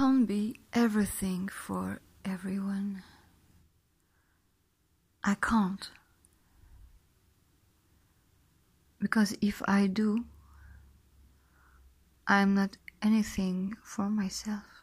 can't be everything for everyone. I can't. Because if I do, I'm not anything for myself.